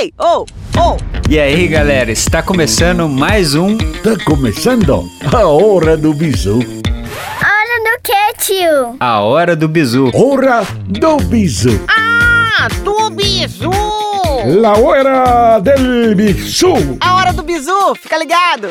Ei, oh, oh! E aí, galera, está começando mais um. Tá começando a hora do bizu. Hora do que, tio? A Hora do Bizu. Hora do bizu. Ah, do bizu! La hora del bizu. A hora do bizu, fica ligado!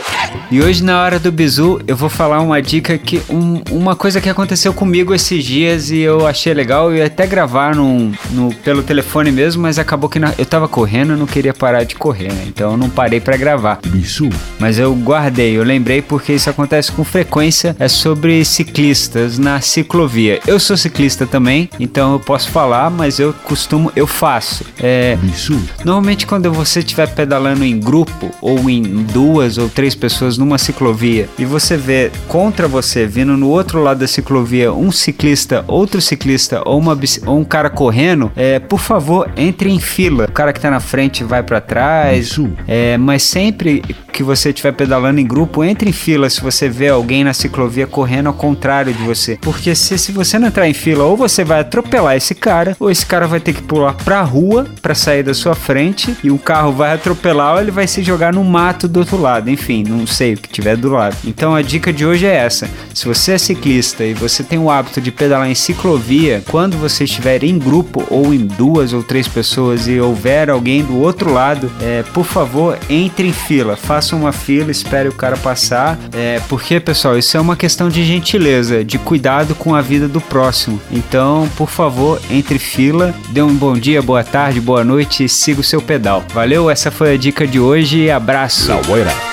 E hoje, na Hora do Bizu, eu vou falar uma dica que. um- uma coisa que aconteceu comigo esses dias e eu achei legal. Eu ia até gravar num, no, pelo telefone mesmo, mas acabou que na- eu tava correndo, eu não queria parar de correr, né? Então eu não parei pra gravar. Bizu. Mas eu guardei, eu lembrei porque isso acontece com frequência. É sobre ciclistas na ciclovia. Eu sou ciclista também, então eu posso falar, mas eu costumo, eu faço. É, Bizu. Normalmente, quando você estiver pedalando em grupo ou em duas ou três pessoas numa ciclovia e você vê contra você vindo no outro lado da ciclovia um ciclista, outro ciclista ou, uma, ou um cara correndo, é, por favor, entre em fila. O cara que tá na frente vai para trás. É, mas sempre que você estiver pedalando em grupo, entre em fila se você vê alguém na ciclovia correndo ao contrário de você. Porque se, se você não entrar em fila, ou você vai atropelar esse cara, ou esse cara vai ter que pular pra rua pra sair da sua frente e o carro vai atropelar ou ele vai se jogar no mato do outro lado. Enfim, não sei o que tiver do lado. Então a dica de hoje é essa: se você é ciclista e você tem o hábito de pedalar em ciclovia, quando você estiver em grupo ou em duas ou três pessoas e houver alguém do outro lado, é, por favor, entre em fila, faça uma fila, espere o cara passar, é, porque pessoal, isso é uma questão de gentileza, de cuidado com a vida do próximo. Então, por favor, entre fila, dê um bom dia, boa tarde, boa noite siga o seu pedal. Valeu? Essa foi a dica de hoje abraço. Bizu.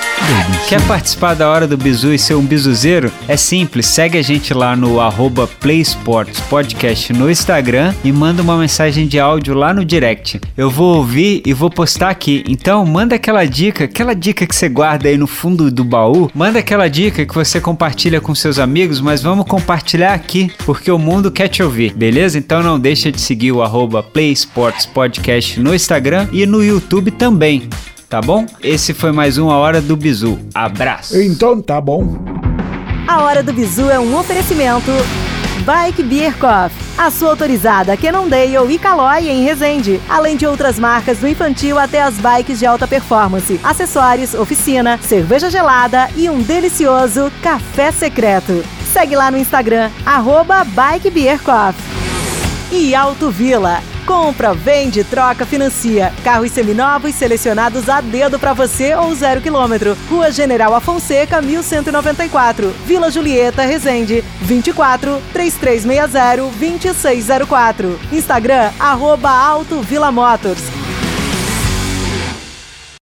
Quer participar da Hora do Bizu e ser um bizuzeiro? É simples, segue a gente lá no arroba Play Sports Podcast no Instagram e manda uma mensagem de áudio lá no direct. Eu vou ouvir e vou postar aqui. Então manda aquela dica, aquela dica que você guarda aí no fundo do baú. Manda aquela dica que você compartilha com seus amigos, mas vamos compartilhar aqui, porque o mundo quer te ouvir, beleza? Então não deixa de seguir o arroba Play Sports Podcast no Instagram e no YouTube também. Tá bom? Esse foi mais uma Hora do Bizu. Abraço! Então tá bom. A Hora do Bizu é um oferecimento Bike Beer Coffee, a sua autorizada Cannondale e Caloi em Resende, além de outras marcas do infantil até as bikes de alta performance, acessórios, oficina, cerveja gelada e um delicioso café secreto. Segue lá no Instagram, arroba Bike Beer Coffee. E Auto Vila. Compra, vende, troca, financia. Carros seminovos selecionados a dedo para você ou zero quilômetro. Rua General Afonseca, 1194. Vila Julieta, Resende. 24 3360 2604. Instagram, arroba Auto Vila Motors.